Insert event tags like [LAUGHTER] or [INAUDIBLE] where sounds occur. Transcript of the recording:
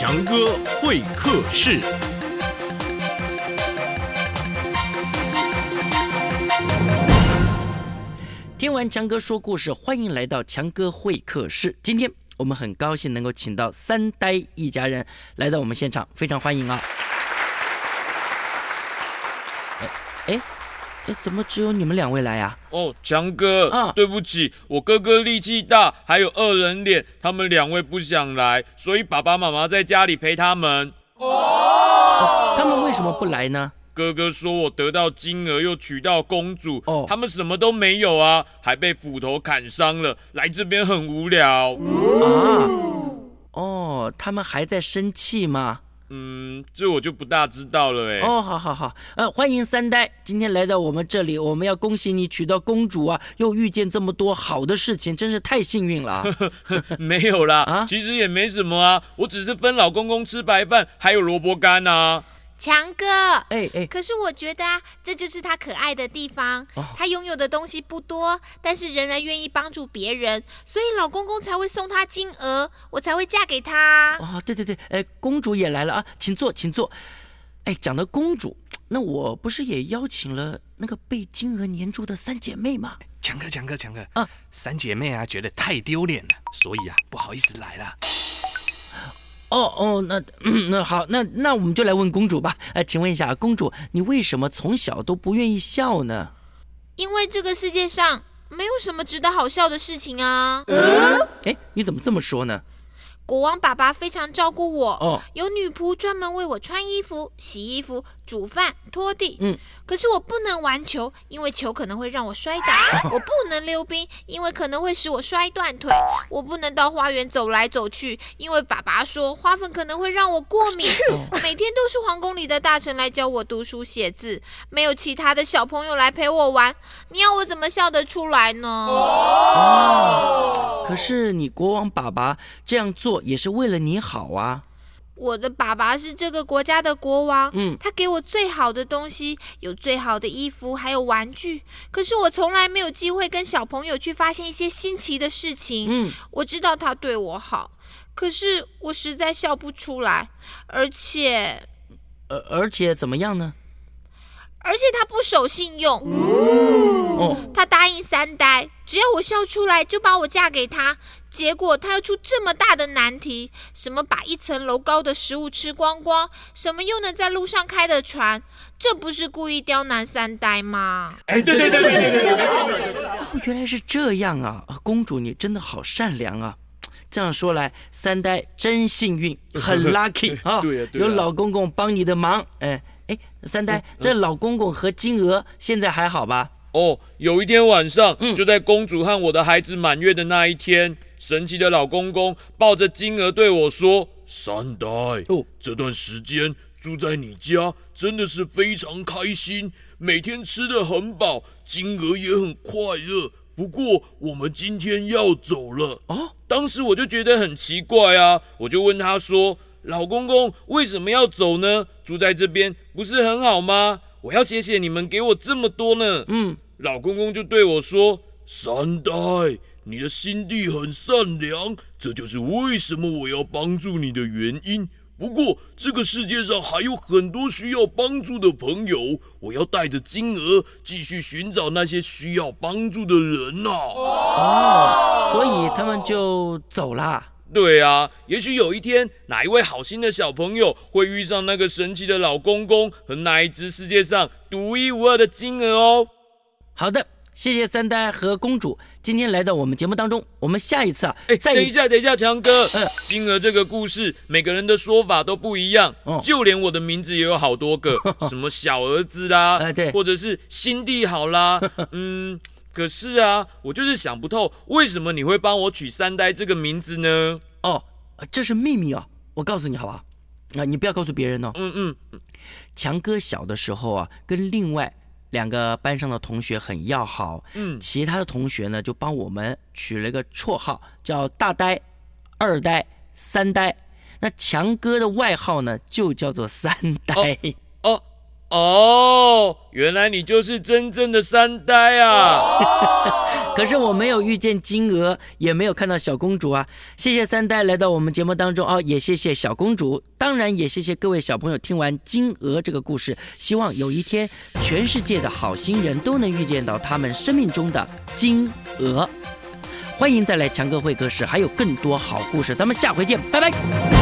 强哥会客室。听完强哥说故事，欢迎来到强哥会客室。今天我们很高兴能够请到三呆一家人来到我们现场，非常欢迎啊！哎哎，怎么只有你们两位来呀、哦，强哥，啊对不起，我哥哥力气大，还有恶人脸，他们两位不想来，所以爸爸妈妈在家里陪他们。哦他们为什么不来呢？哥哥说我得到金额又娶到公主，哦他们什么都没有啊，还被斧头砍伤了，来这边很无聊。啊，哦，他们还在生气吗？嗯，这我就不大知道了哎。哦，好好好，呃，欢迎三呆，今天来到我们这里，我们要恭喜你娶到公主啊，又遇见这么多好的事情，真是太幸运了啊！[LAUGHS] 没有啦，啊其实也没什么啊，我只是分老公公吃白饭，还有萝卜干啊。强哥，哎哎，可是我觉得啊，这就是他可爱的地方。哦他拥有的东西不多，但是仍然愿意帮助别人，所以老公公才会送他金额，我才会嫁给他。哦，对对对，哎，公主也来了啊，请坐，请坐。哎，讲到公主，那我不是也邀请了那个被金额黏住的三姐妹吗？强哥，强哥，强哥，啊三姐妹啊，觉得太丢脸了，所以啊，不好意思来了。哦哦，那 [CLEARS THROAT] 那好，那那我们就来问公主吧。呃，请问一下，公主，你为什么从小都不愿意笑呢？因为这个世界上没有什么值得好笑的事情啊。哎，你怎么这么说呢？国王爸爸非常照顾我，哦。有女仆专门为我穿衣服、洗衣服、煮饭、拖地。嗯，可是我不能玩球，因为球可能会让我摔倒；我不能溜冰，因为可能会使我摔断腿；我不能到花园走来走去，因为爸爸说花粉可能会让我过敏。每天都是皇宫里的大臣来教我读书写字，没有其他的小朋友来陪我玩，你要我怎么笑得出来呢？可是你国王爸爸这样做也是为了你好啊。我的爸爸是这个国家的国王，嗯他给我最好的东西，有最好的衣服，还有玩具。可是我从来没有机会跟小朋友去发现一些新奇的事情。嗯，我知道他对我好，可是我实在笑不出来，而且呃，而且怎么样呢？而且他不守信用。哦，他答应三呆，只要我笑出来就把我嫁给他。结果他要出这么大的难题，什么把一层楼高的食物吃光光，什么又能在路上开的船，这不是故意刁难三呆吗？哎，对对对对对对对。哦，原来是这样啊！啊公主，你真的好善良啊！这样说来，三呆真幸运，很 lucky 啊！对呀对呀有老公公帮你的忙。哎哎，三呆，这老公公和金鹅现在还好吧？哦，有一天晚上，嗯就在公主和我的孩子满月的那一天，神奇的老公公抱着金鹅对我说：“三呆，哦这段时间住在你家真的是非常开心，每天吃的很饱，金鹅也很快乐。不过我们今天要走了。”啊，当时我就觉得很奇怪啊，我就问他说：“老公公为什么要走呢？住在这边不是很好吗？我要谢谢你们给我这么多呢。”嗯，老公公就对我说：“三代，你的心地很善良，这就是为什么我要帮助你的原因。不过，这个世界上还有很多需要帮助的朋友，我要带着金额继续寻找那些需要帮助的人呐、哦，所以他们就走啦。对啊，也许有一天，哪一位好心的小朋友会遇上那个神奇的老公公和那一只世界上独一无二的金鹅哦。好的，谢谢三呆和公主今天来到我们节目当中。我们下一次啊，哎，再等一下，等一下，强哥，嗯金鹅这个故事，每个人的说法都不一样，哦就连我的名字也有好多个，[LAUGHS] 什么小儿子啦，哎对或者是心地好啦，嗯，可是啊，我就是想不透，为什么你会帮我取三呆这个名字呢？哦，这是秘密啊，我告诉你好不好？啊，你不要告诉别人哦。嗯嗯，强哥小的时候啊，跟另外两个班上的同学很要好，嗯其他的同学呢就帮我们取了一个绰号，叫大呆、二呆、三呆。那强哥的外号呢就叫做三呆。哦哦，原来你就是真正的三呆啊！[LAUGHS] 可是我没有遇见金鹅，也没有看到小公主啊。谢谢三呆来到我们节目当中哦，也谢谢小公主，当然也谢谢各位小朋友听完金鹅这个故事。希望有一天，全世界的好心人都能遇见到他们生命中的金鹅。欢迎再来强哥会客室，还有更多好故事，咱们下回见，拜拜。